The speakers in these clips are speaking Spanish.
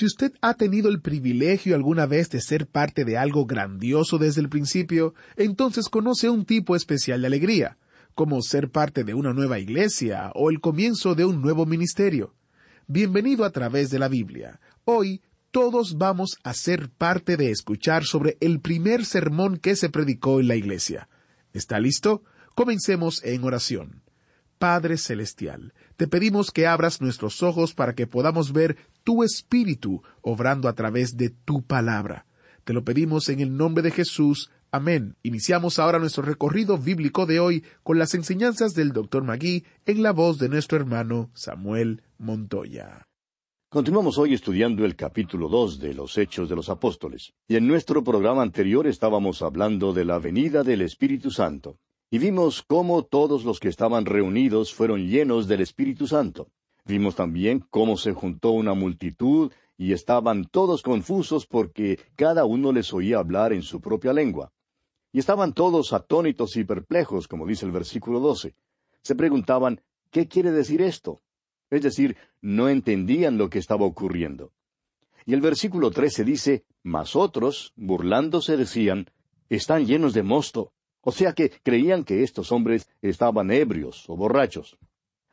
Si usted ha tenido el privilegio alguna vez de ser parte de algo grandioso desde el principio, entonces conoce un tipo especial de alegría, como ser parte de una nueva iglesia o el comienzo de un nuevo ministerio. Bienvenido a través de la Biblia. Hoy todos vamos a ser parte de escuchar sobre el primer sermón que se predicó en la iglesia. ¿Está listo? Comencemos en oración. Padre Celestial, te pedimos que abras nuestros ojos para que podamos ver tu Espíritu obrando a través de tu palabra. Te lo pedimos en el nombre de Jesús. Amén. Iniciamos ahora nuestro recorrido bíblico de hoy con las enseñanzas del Dr. Magui en la voz de nuestro hermano Samuel Montoya. Continuamos hoy estudiando el capítulo dos de los Hechos de los Apóstoles. Y en nuestro programa anterior estábamos hablando de la venida del Espíritu Santo. Y vimos cómo todos los que estaban reunidos fueron llenos del Espíritu Santo. Vimos también cómo se juntó una multitud y estaban todos confusos porque cada uno les oía hablar en su propia lengua. Y estaban todos atónitos y perplejos, como dice el versículo doce. Se preguntaban, ¿qué quiere decir esto? Es decir, no entendían lo que estaba ocurriendo. Y el versículo trece dice, Mas otros, burlándose, decían, Están llenos de mosto. O sea que creían que estos hombres estaban ebrios o borrachos.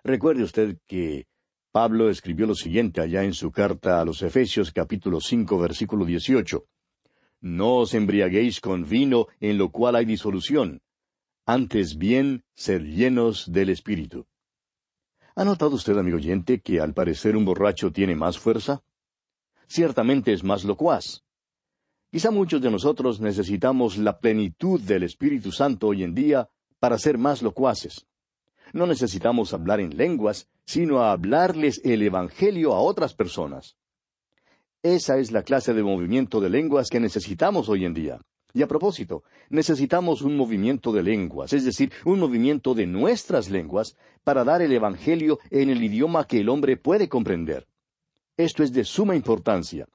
Recuerde usted que Pablo escribió lo siguiente allá en su carta a los Efesios capítulo cinco versículo dieciocho. No os embriaguéis con vino en lo cual hay disolución. Antes bien, sed llenos del Espíritu. ¿Ha notado usted, amigo oyente, que al parecer un borracho tiene más fuerza? Ciertamente es más locuaz. Quizá muchos de nosotros necesitamos la plenitud del Espíritu Santo hoy en día para ser más locuaces. No necesitamos hablar en lenguas, sino a hablarles el Evangelio a otras personas. Esa es la clase de movimiento de lenguas que necesitamos hoy en día. Y a propósito, necesitamos un movimiento de lenguas, es decir, un movimiento de nuestras lenguas, para dar el Evangelio en el idioma que el hombre puede comprender. Esto es de suma importancia.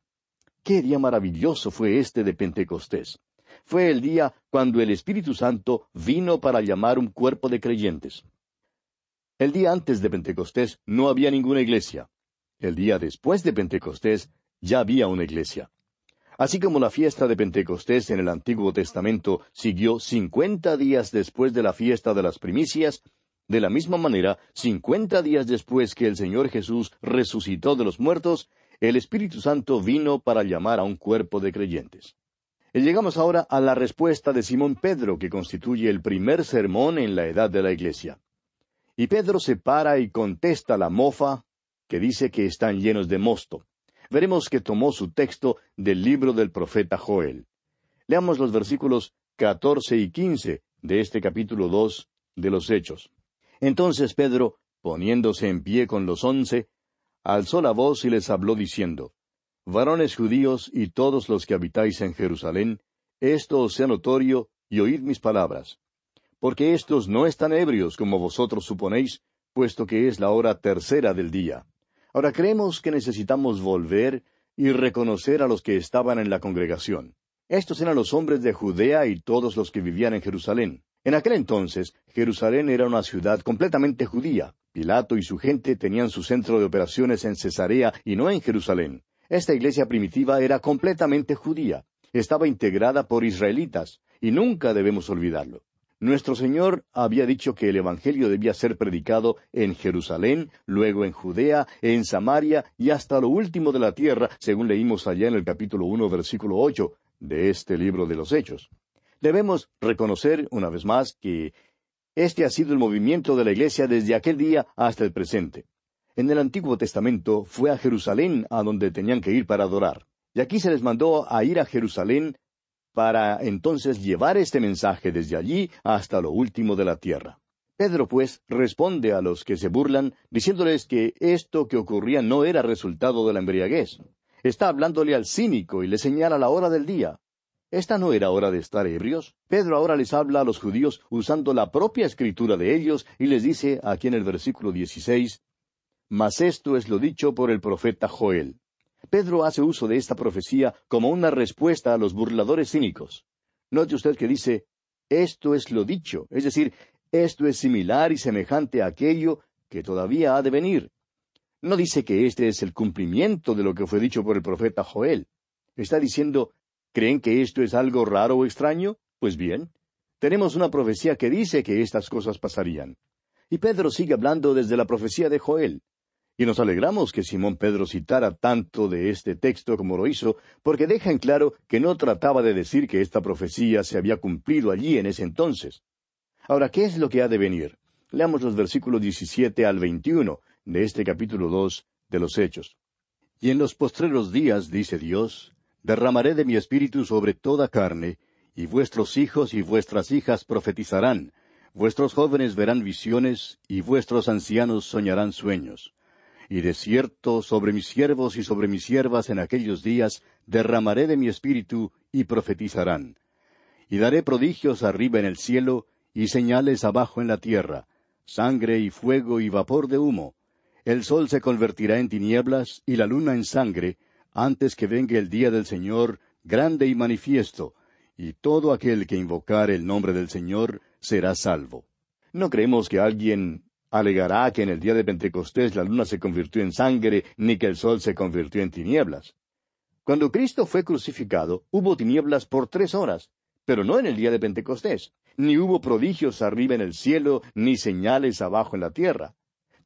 Qué día maravilloso fue este de Pentecostés. Fue el día cuando el Espíritu Santo vino para llamar un cuerpo de creyentes. El día antes de Pentecostés no había ninguna iglesia. El día después de Pentecostés ya había una iglesia. Así como la fiesta de Pentecostés en el Antiguo Testamento siguió cincuenta días después de la fiesta de las primicias, de la misma manera, cincuenta días después que el Señor Jesús resucitó de los muertos, el Espíritu Santo vino para llamar a un cuerpo de creyentes. Y llegamos ahora a la respuesta de Simón Pedro, que constituye el primer sermón en la edad de la Iglesia. Y Pedro se para y contesta la mofa, que dice que están llenos de mosto. Veremos que tomó su texto del libro del profeta Joel. Leamos los versículos catorce y quince de este capítulo dos de los Hechos. Entonces Pedro, poniéndose en pie con los once, alzó la voz y les habló diciendo, Varones judíos y todos los que habitáis en Jerusalén, esto os sea notorio y oíd mis palabras. Porque éstos no están ebrios como vosotros suponéis, puesto que es la hora tercera del día. Ahora creemos que necesitamos volver y reconocer a los que estaban en la congregación. Estos eran los hombres de Judea y todos los que vivían en Jerusalén. En aquel entonces, Jerusalén era una ciudad completamente judía. Pilato y su gente tenían su centro de operaciones en Cesarea y no en Jerusalén. Esta iglesia primitiva era completamente judía. Estaba integrada por israelitas, y nunca debemos olvidarlo. Nuestro Señor había dicho que el Evangelio debía ser predicado en Jerusalén, luego en Judea, en Samaria y hasta lo último de la tierra, según leímos allá en el capítulo uno, versículo ocho de este libro de los Hechos. Debemos reconocer, una vez más, que este ha sido el movimiento de la Iglesia desde aquel día hasta el presente. En el Antiguo Testamento fue a Jerusalén a donde tenían que ir para adorar. Y aquí se les mandó a ir a Jerusalén para entonces llevar este mensaje desde allí hasta lo último de la tierra. Pedro, pues, responde a los que se burlan, diciéndoles que esto que ocurría no era resultado de la embriaguez. Está hablándole al cínico y le señala la hora del día. ¿Esta no era hora de estar ebrios? Pedro ahora les habla a los judíos usando la propia escritura de ellos y les dice aquí en el versículo 16, Mas esto es lo dicho por el profeta Joel. Pedro hace uso de esta profecía como una respuesta a los burladores cínicos. Note usted que dice, esto es lo dicho, es decir, esto es similar y semejante a aquello que todavía ha de venir. No dice que este es el cumplimiento de lo que fue dicho por el profeta Joel. Está diciendo, ¿Creen que esto es algo raro o extraño? Pues bien, tenemos una profecía que dice que estas cosas pasarían. Y Pedro sigue hablando desde la profecía de Joel. Y nos alegramos que Simón Pedro citara tanto de este texto como lo hizo, porque deja en claro que no trataba de decir que esta profecía se había cumplido allí en ese entonces. Ahora, ¿qué es lo que ha de venir? Leamos los versículos 17 al 21 de este capítulo 2 de los Hechos. Y en los postreros días, dice Dios, derramaré de mi espíritu sobre toda carne, y vuestros hijos y vuestras hijas profetizarán, vuestros jóvenes verán visiones, y vuestros ancianos soñarán sueños. Y de cierto sobre mis siervos y sobre mis siervas en aquellos días derramaré de mi espíritu, y profetizarán. Y daré prodigios arriba en el cielo, y señales abajo en la tierra, sangre y fuego y vapor de humo. El sol se convertirá en tinieblas, y la luna en sangre, antes que venga el día del Señor grande y manifiesto, y todo aquel que invocar el nombre del Señor será salvo. No creemos que alguien alegará que en el día de Pentecostés la luna se convirtió en sangre, ni que el sol se convirtió en tinieblas. Cuando Cristo fue crucificado, hubo tinieblas por tres horas, pero no en el día de Pentecostés, ni hubo prodigios arriba en el cielo, ni señales abajo en la tierra.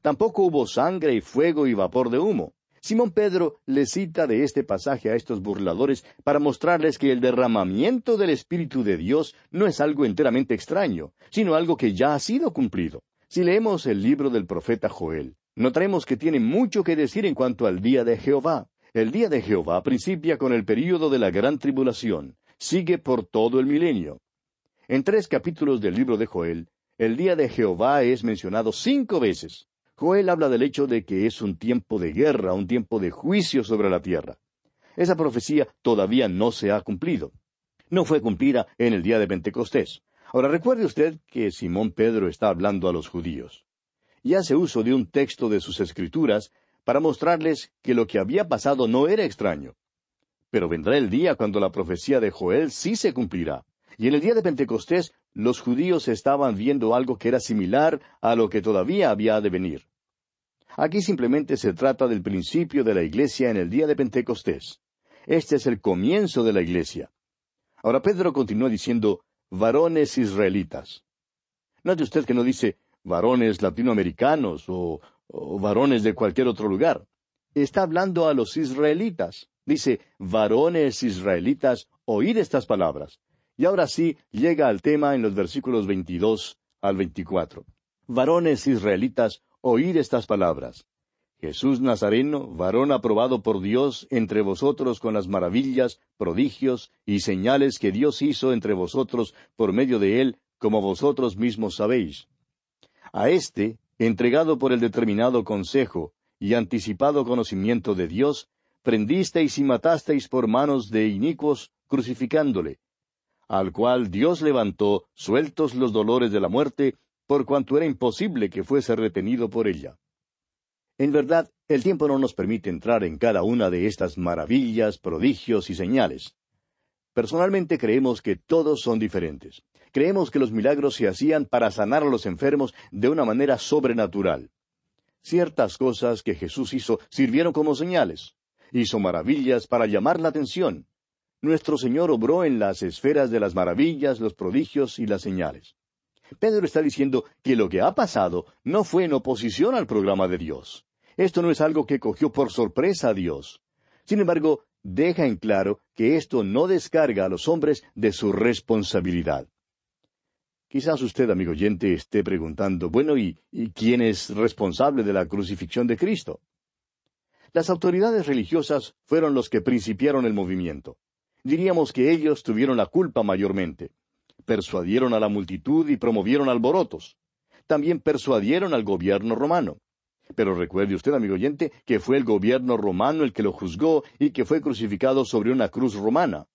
Tampoco hubo sangre y fuego y vapor de humo. Simón Pedro le cita de este pasaje a estos burladores para mostrarles que el derramamiento del Espíritu de Dios no es algo enteramente extraño, sino algo que ya ha sido cumplido. Si leemos el libro del profeta Joel, notaremos que tiene mucho que decir en cuanto al día de Jehová. El día de Jehová principia con el período de la gran tribulación, sigue por todo el milenio. En tres capítulos del libro de Joel, el día de Jehová es mencionado cinco veces. Joel habla del hecho de que es un tiempo de guerra, un tiempo de juicio sobre la tierra. Esa profecía todavía no se ha cumplido. No fue cumplida en el día de Pentecostés. Ahora recuerde usted que Simón Pedro está hablando a los judíos. Y hace uso de un texto de sus escrituras para mostrarles que lo que había pasado no era extraño. Pero vendrá el día cuando la profecía de Joel sí se cumplirá. Y en el día de Pentecostés los judíos estaban viendo algo que era similar a lo que todavía había de venir. Aquí simplemente se trata del principio de la iglesia en el día de Pentecostés. Este es el comienzo de la iglesia. Ahora Pedro continúa diciendo, varones israelitas. Note usted que no dice varones latinoamericanos o, o varones de cualquier otro lugar. Está hablando a los israelitas. Dice, varones israelitas, oíd estas palabras. Y ahora sí llega al tema en los versículos 22 al 24. Varones israelitas, oíd estas palabras. Jesús Nazareno, varón aprobado por Dios entre vosotros con las maravillas, prodigios y señales que Dios hizo entre vosotros por medio de él, como vosotros mismos sabéis. A éste, entregado por el determinado consejo y anticipado conocimiento de Dios, prendisteis y matasteis por manos de inicuos, crucificándole, al cual Dios levantó, sueltos los dolores de la muerte, por cuanto era imposible que fuese retenido por ella. En verdad, el tiempo no nos permite entrar en cada una de estas maravillas, prodigios y señales. Personalmente creemos que todos son diferentes. Creemos que los milagros se hacían para sanar a los enfermos de una manera sobrenatural. Ciertas cosas que Jesús hizo sirvieron como señales. Hizo maravillas para llamar la atención. Nuestro Señor obró en las esferas de las maravillas, los prodigios y las señales. Pedro está diciendo que lo que ha pasado no fue en oposición al programa de Dios. Esto no es algo que cogió por sorpresa a Dios. Sin embargo, deja en claro que esto no descarga a los hombres de su responsabilidad. Quizás usted, amigo oyente, esté preguntando, bueno, ¿y, ¿y, quién es responsable de la crucifixión de Cristo? Las autoridades religiosas fueron los que principiaron el movimiento. Diríamos que ellos tuvieron la culpa mayormente persuadieron a la multitud y promovieron alborotos. También persuadieron al gobierno romano. Pero recuerde usted, amigo oyente, que fue el gobierno romano el que lo juzgó y que fue crucificado sobre una cruz romana.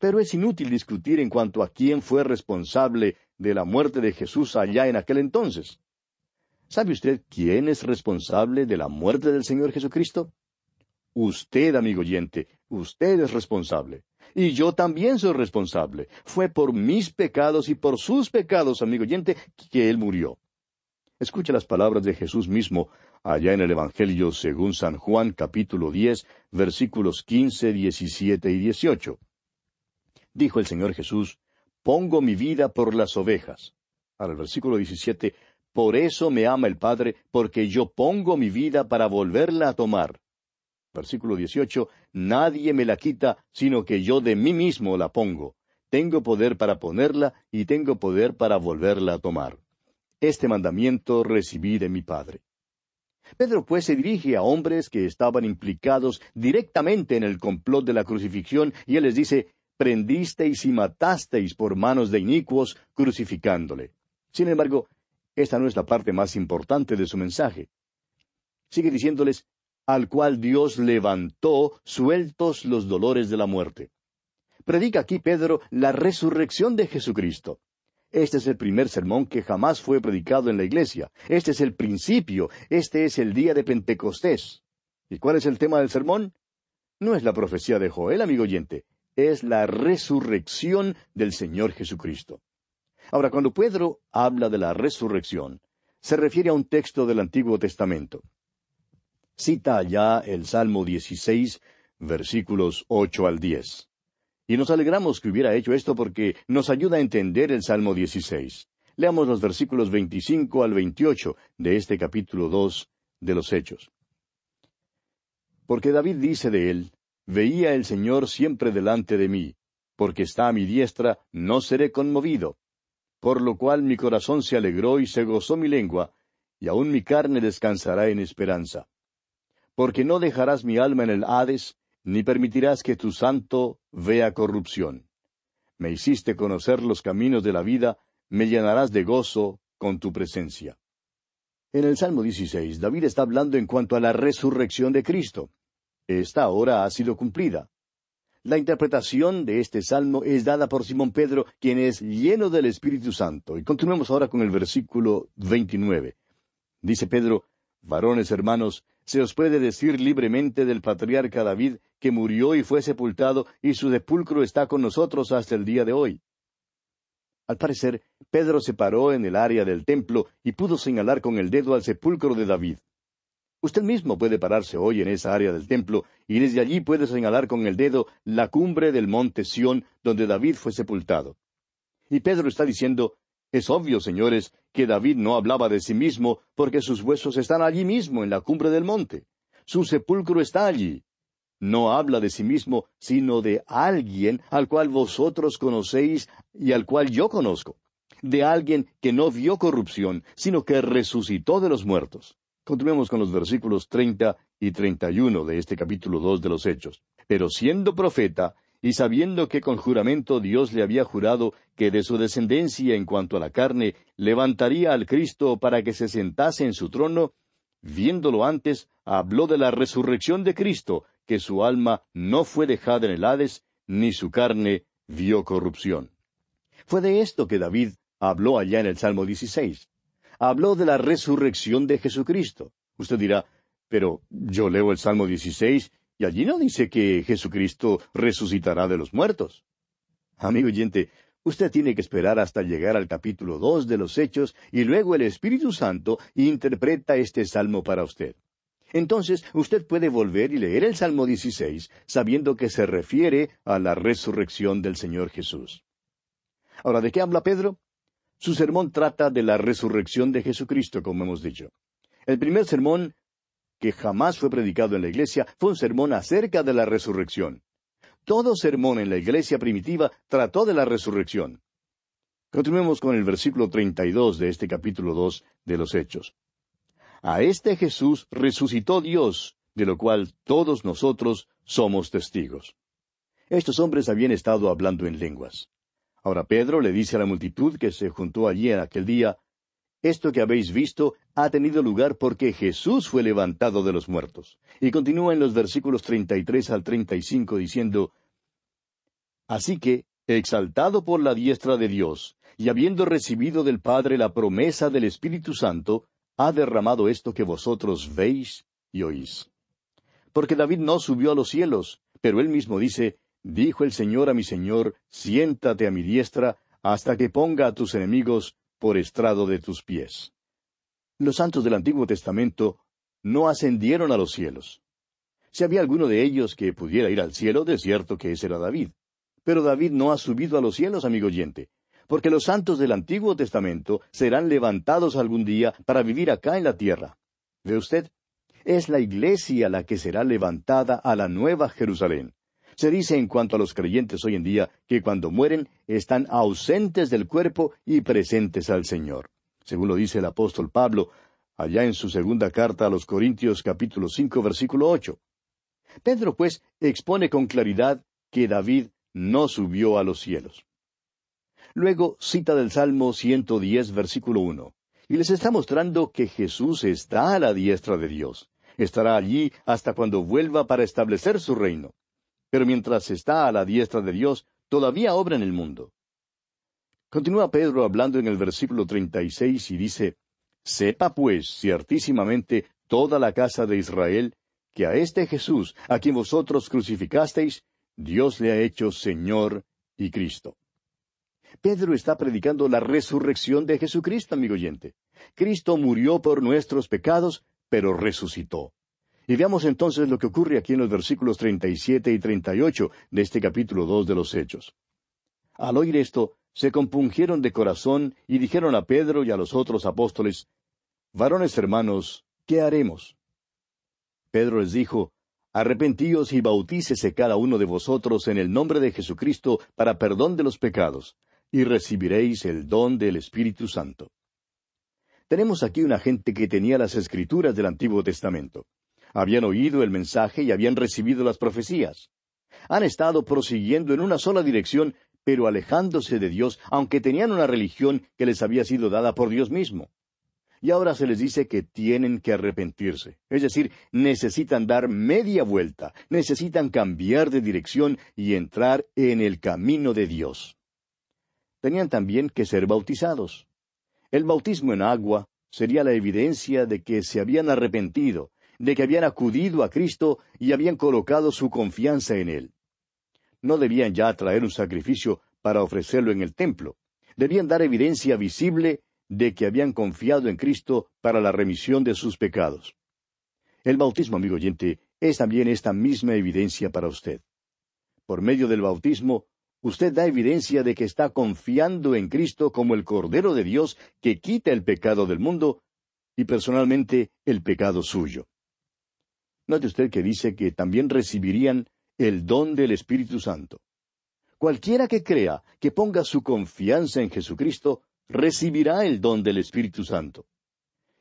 Pero es inútil discutir en cuanto a quién fue responsable de la muerte de Jesús allá en aquel entonces. ¿Sabe usted quién es responsable de la muerte del Señor Jesucristo? Usted, amigo oyente, usted es responsable. Y yo también soy responsable. Fue por mis pecados y por sus pecados, amigo oyente, que Él murió. Escucha las palabras de Jesús mismo allá en el Evangelio según San Juan capítulo diez versículos quince, diecisiete y dieciocho. Dijo el Señor Jesús, Pongo mi vida por las ovejas. Ahora versículo diecisiete, Por eso me ama el Padre, porque yo pongo mi vida para volverla a tomar versículo 18, Nadie me la quita, sino que yo de mí mismo la pongo. Tengo poder para ponerla y tengo poder para volverla a tomar. Este mandamiento recibí de mi Padre. Pedro pues se dirige a hombres que estaban implicados directamente en el complot de la crucifixión y él les dice, prendisteis y matasteis por manos de inicuos crucificándole. Sin embargo, esta no es la parte más importante de su mensaje. Sigue diciéndoles, al cual Dios levantó sueltos los dolores de la muerte. Predica aquí Pedro la resurrección de Jesucristo. Este es el primer sermón que jamás fue predicado en la iglesia. Este es el principio. Este es el día de Pentecostés. ¿Y cuál es el tema del sermón? No es la profecía de Joel, amigo oyente. Es la resurrección del Señor Jesucristo. Ahora, cuando Pedro habla de la resurrección, se refiere a un texto del Antiguo Testamento. Cita allá el Salmo 16, versículos ocho al diez. Y nos alegramos que hubiera hecho esto porque nos ayuda a entender el Salmo 16. Leamos los versículos 25 al 28 de este capítulo 2 de los Hechos. Porque David dice de él, Veía el Señor siempre delante de mí, porque está a mi diestra, no seré conmovido. Por lo cual mi corazón se alegró y se gozó mi lengua, y aun mi carne descansará en esperanza porque no dejarás mi alma en el Hades, ni permitirás que tu santo vea corrupción. Me hiciste conocer los caminos de la vida, me llenarás de gozo con tu presencia. En el Salmo 16, David está hablando en cuanto a la resurrección de Cristo. Esta hora ha sido cumplida. La interpretación de este salmo es dada por Simón Pedro, quien es lleno del Espíritu Santo. Y continuemos ahora con el versículo 29. Dice Pedro, Varones hermanos, se os puede decir libremente del patriarca David, que murió y fue sepultado, y su sepulcro está con nosotros hasta el día de hoy. Al parecer, Pedro se paró en el área del templo y pudo señalar con el dedo al sepulcro de David. Usted mismo puede pararse hoy en esa área del templo y desde allí puede señalar con el dedo la cumbre del monte Sión donde David fue sepultado. Y Pedro está diciendo, es obvio, señores, que David no hablaba de sí mismo, porque sus huesos están allí mismo, en la cumbre del monte. Su sepulcro está allí. No habla de sí mismo, sino de alguien al cual vosotros conocéis y al cual yo conozco. De alguien que no vio corrupción, sino que resucitó de los muertos. Continuemos con los versículos treinta y treinta y uno de este capítulo dos de los Hechos. Pero siendo profeta, y sabiendo que con juramento Dios le había jurado que de su descendencia en cuanto a la carne levantaría al Cristo para que se sentase en su trono, viéndolo antes, habló de la resurrección de Cristo, que su alma no fue dejada en el Hades, ni su carne vio corrupción. Fue de esto que David habló allá en el Salmo 16. Habló de la resurrección de Jesucristo. Usted dirá, Pero yo leo el Salmo 16 y allí no dice que Jesucristo resucitará de los muertos. Amigo oyente, usted tiene que esperar hasta llegar al capítulo dos de los Hechos y luego el Espíritu Santo interpreta este salmo para usted. Entonces usted puede volver y leer el Salmo 16 sabiendo que se refiere a la resurrección del Señor Jesús. Ahora, ¿de qué habla Pedro? Su sermón trata de la resurrección de Jesucristo, como hemos dicho. El primer sermón que jamás fue predicado en la iglesia fue un sermón acerca de la resurrección. Todo sermón en la iglesia primitiva trató de la resurrección. Continuemos con el versículo 32 de este capítulo 2 de los Hechos. A este Jesús resucitó Dios, de lo cual todos nosotros somos testigos. Estos hombres habían estado hablando en lenguas. Ahora Pedro le dice a la multitud que se juntó allí en aquel día, Esto que habéis visto ha tenido lugar porque Jesús fue levantado de los muertos. Y continúa en los versículos 33 al 35 diciendo, Así que, exaltado por la diestra de Dios, y habiendo recibido del Padre la promesa del Espíritu Santo, ha derramado esto que vosotros veis y oís. Porque David no subió a los cielos, pero él mismo dice, Dijo el Señor a mi Señor, siéntate a mi diestra, hasta que ponga a tus enemigos por estrado de tus pies. Los santos del Antiguo Testamento no ascendieron a los cielos. Si había alguno de ellos que pudiera ir al cielo, de cierto que ese era David. Pero David no ha subido a los cielos, amigo oyente porque los santos del Antiguo Testamento serán levantados algún día para vivir acá en la tierra. ¿Ve usted? Es la iglesia la que será levantada a la nueva Jerusalén. Se dice en cuanto a los creyentes hoy en día que cuando mueren están ausentes del cuerpo y presentes al Señor. Según lo dice el apóstol Pablo, allá en su segunda carta a los Corintios capítulo cinco versículo ocho. Pedro, pues, expone con claridad que David no subió a los cielos. Luego cita del Salmo 110, versículo 1. Y les está mostrando que Jesús está a la diestra de Dios. Estará allí hasta cuando vuelva para establecer su reino. Pero mientras está a la diestra de Dios, todavía obra en el mundo. Continúa Pedro hablando en el versículo 36 y dice, Sepa pues ciertísimamente toda la casa de Israel que a este Jesús, a quien vosotros crucificasteis, Dios le ha hecho Señor y Cristo. Pedro está predicando la resurrección de Jesucristo, amigo oyente. Cristo murió por nuestros pecados, pero resucitó. Y veamos entonces lo que ocurre aquí en los versículos 37 y 38 de este capítulo 2 de los Hechos. Al oír esto, se compungieron de corazón y dijeron a Pedro y a los otros apóstoles, Varones hermanos, ¿qué haremos? Pedro les dijo, Arrepentíos y bautícese cada uno de vosotros en el nombre de Jesucristo para perdón de los pecados, y recibiréis el don del Espíritu Santo. Tenemos aquí una gente que tenía las escrituras del Antiguo Testamento. Habían oído el mensaje y habían recibido las profecías. Han estado prosiguiendo en una sola dirección, pero alejándose de Dios, aunque tenían una religión que les había sido dada por Dios mismo. Y ahora se les dice que tienen que arrepentirse. Es decir, necesitan dar media vuelta, necesitan cambiar de dirección y entrar en el camino de Dios tenían también que ser bautizados. El bautismo en agua sería la evidencia de que se habían arrepentido, de que habían acudido a Cristo y habían colocado su confianza en Él. No debían ya traer un sacrificio para ofrecerlo en el templo. Debían dar evidencia visible de que habían confiado en Cristo para la remisión de sus pecados. El bautismo, amigo oyente, es también esta misma evidencia para usted. Por medio del bautismo, usted da evidencia de que está confiando en Cristo como el Cordero de Dios que quita el pecado del mundo y personalmente el pecado suyo. Note usted que dice que también recibirían el don del Espíritu Santo. Cualquiera que crea, que ponga su confianza en Jesucristo, recibirá el don del Espíritu Santo.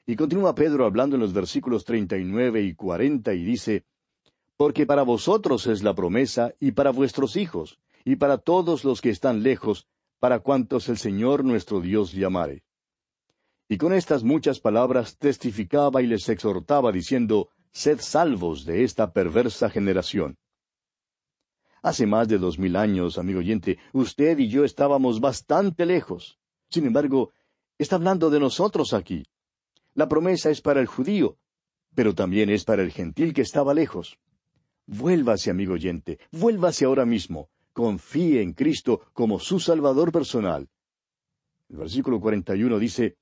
Y continúa Pedro hablando en los versículos treinta y nueve y cuarenta y dice, Porque para vosotros es la promesa y para vuestros hijos, y para todos los que están lejos, para cuantos el Señor nuestro Dios llamare. Y con estas muchas palabras testificaba y les exhortaba diciendo, Sed salvos de esta perversa generación. Hace más de dos mil años, amigo oyente, usted y yo estábamos bastante lejos. Sin embargo, está hablando de nosotros aquí. La promesa es para el judío, pero también es para el gentil que estaba lejos. Vuélvase, amigo oyente, vuélvase ahora mismo. Confíe en Cristo como su Salvador personal. El versículo 41 dice,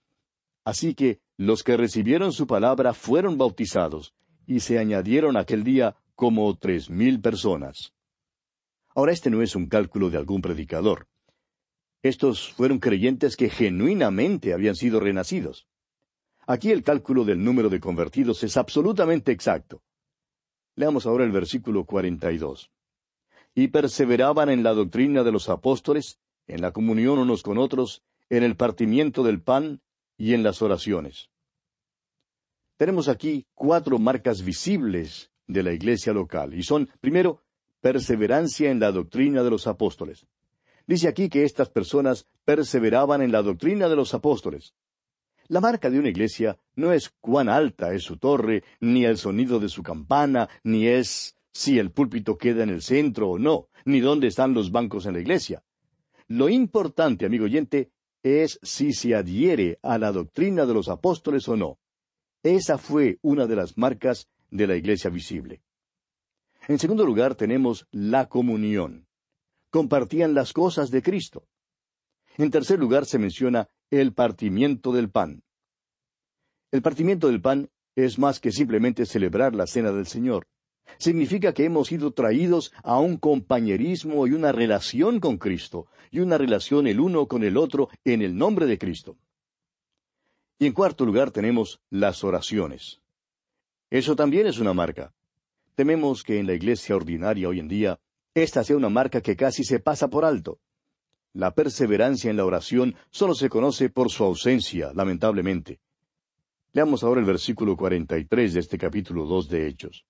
Así que los que recibieron su palabra fueron bautizados, y se añadieron aquel día como tres mil personas. Ahora este no es un cálculo de algún predicador. Estos fueron creyentes que genuinamente habían sido renacidos. Aquí el cálculo del número de convertidos es absolutamente exacto. Leamos ahora el versículo 42. Y perseveraban en la doctrina de los apóstoles, en la comunión unos con otros, en el partimiento del pan y en las oraciones. Tenemos aquí cuatro marcas visibles de la iglesia local, y son, primero, perseverancia en la doctrina de los apóstoles. Dice aquí que estas personas perseveraban en la doctrina de los apóstoles. La marca de una iglesia no es cuán alta es su torre, ni el sonido de su campana, ni es si el púlpito queda en el centro o no, ni dónde están los bancos en la iglesia. Lo importante, amigo oyente, es si se adhiere a la doctrina de los apóstoles o no. Esa fue una de las marcas de la iglesia visible. En segundo lugar tenemos la comunión. Compartían las cosas de Cristo. En tercer lugar se menciona el partimiento del pan. El partimiento del pan es más que simplemente celebrar la cena del Señor. Significa que hemos sido traídos a un compañerismo y una relación con Cristo, y una relación el uno con el otro en el nombre de Cristo. Y en cuarto lugar tenemos las oraciones. Eso también es una marca. Tememos que en la iglesia ordinaria hoy en día esta sea una marca que casi se pasa por alto. La perseverancia en la oración solo se conoce por su ausencia, lamentablemente. Leamos ahora el versículo 43 de este capítulo 2 de Hechos.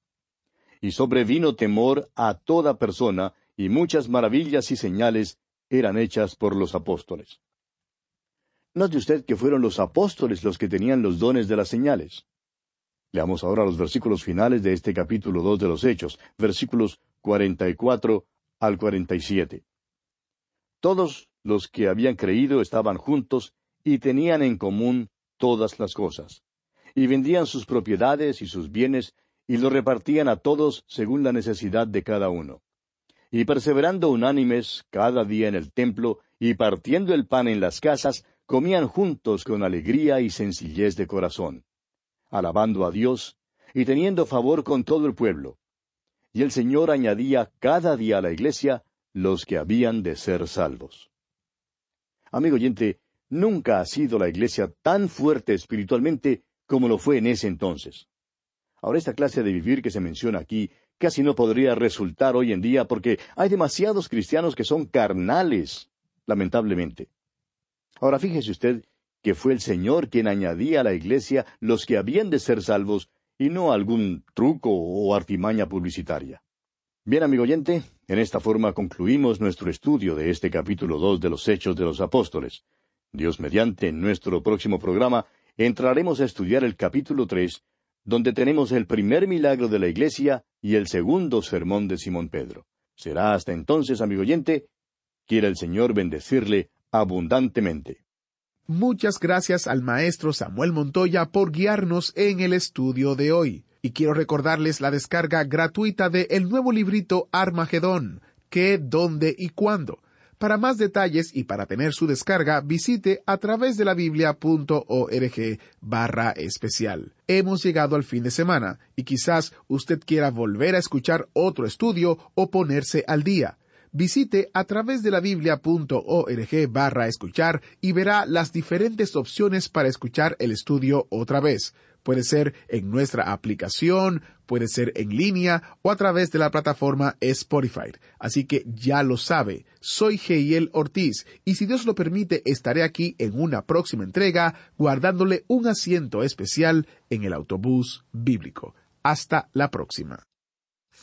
Y sobrevino temor a toda persona, y muchas maravillas y señales eran hechas por los apóstoles. Note usted que fueron los apóstoles los que tenían los dones de las señales. Leamos ahora los versículos finales de este capítulo 2 de los Hechos, versículos 44 al 47. Todos los que habían creído estaban juntos y tenían en común todas las cosas. Y vendían sus propiedades y sus bienes y lo repartían a todos según la necesidad de cada uno. Y perseverando unánimes cada día en el templo y partiendo el pan en las casas, comían juntos con alegría y sencillez de corazón, alabando a Dios y teniendo favor con todo el pueblo. Y el Señor añadía cada día a la iglesia los que habían de ser salvos. Amigo oyente, nunca ha sido la iglesia tan fuerte espiritualmente como lo fue en ese entonces. Ahora esta clase de vivir que se menciona aquí casi no podría resultar hoy en día porque hay demasiados cristianos que son carnales, lamentablemente. Ahora fíjese usted que fue el Señor quien añadía a la iglesia los que habían de ser salvos y no algún truco o artimaña publicitaria. Bien, amigo oyente, en esta forma concluimos nuestro estudio de este capítulo dos de los Hechos de los Apóstoles. Dios mediante, en nuestro próximo programa entraremos a estudiar el capítulo tres, donde tenemos el primer milagro de la Iglesia y el segundo sermón de Simón Pedro. Será hasta entonces, amigo oyente, quiera el Señor bendecirle abundantemente. Muchas gracias al maestro Samuel Montoya por guiarnos en el estudio de hoy y quiero recordarles la descarga gratuita de el nuevo librito Armagedón, qué, dónde y cuándo. Para más detalles y para tener su descarga, visite a través de la biblia.org barra especial. Hemos llegado al fin de semana y quizás usted quiera volver a escuchar otro estudio o ponerse al día. Visite a través de la biblia.org barra escuchar y verá las diferentes opciones para escuchar el estudio otra vez. Puede ser en nuestra aplicación, puede ser en línea o a través de la plataforma Spotify. Así que ya lo sabe, soy Geiel Ortiz y si Dios lo permite estaré aquí en una próxima entrega guardándole un asiento especial en el autobús bíblico. Hasta la próxima.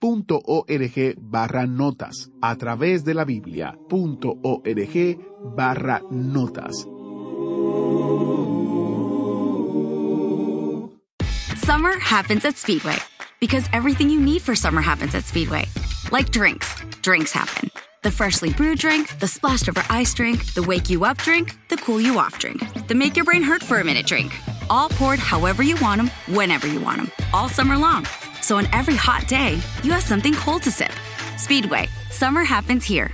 Biblia.org barra notas, a través de la Biblia.org barra notas. Summer happens at Speedway because everything you need for summer happens at Speedway. Like drinks, drinks happen. The freshly brewed drink, the splashed over ice drink, the wake you up drink, the cool you off drink, the make your brain hurt for a minute drink. All poured however you want them, whenever you want them, all summer long. So on every hot day, you have something cold to sip. Speedway, summer happens here.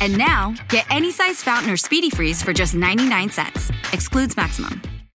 And now, get any size fountain or speedy freeze for just 99 cents. Excludes maximum.